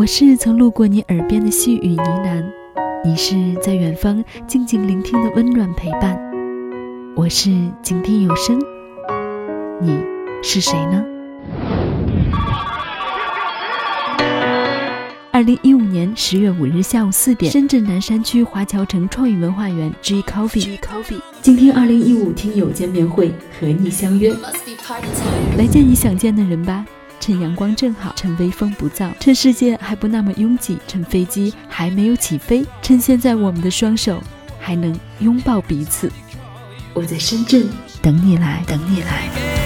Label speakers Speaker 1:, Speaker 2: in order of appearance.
Speaker 1: 我是曾路过你耳边的细雨呢喃，你是在远方静静聆听的温暖陪伴。我是静听有声，你是谁呢？二零一五年十月五日下午四点，深圳南山区华侨城创意文化园 G Coffee，静听二零一五听友见面会，和你相约，来见你想见的人吧。趁阳光正好，趁微风不燥，趁世界还不那么拥挤，趁飞机还没有起飞，趁现在我们的双手还能拥抱彼此。我在深圳等你来，等你来。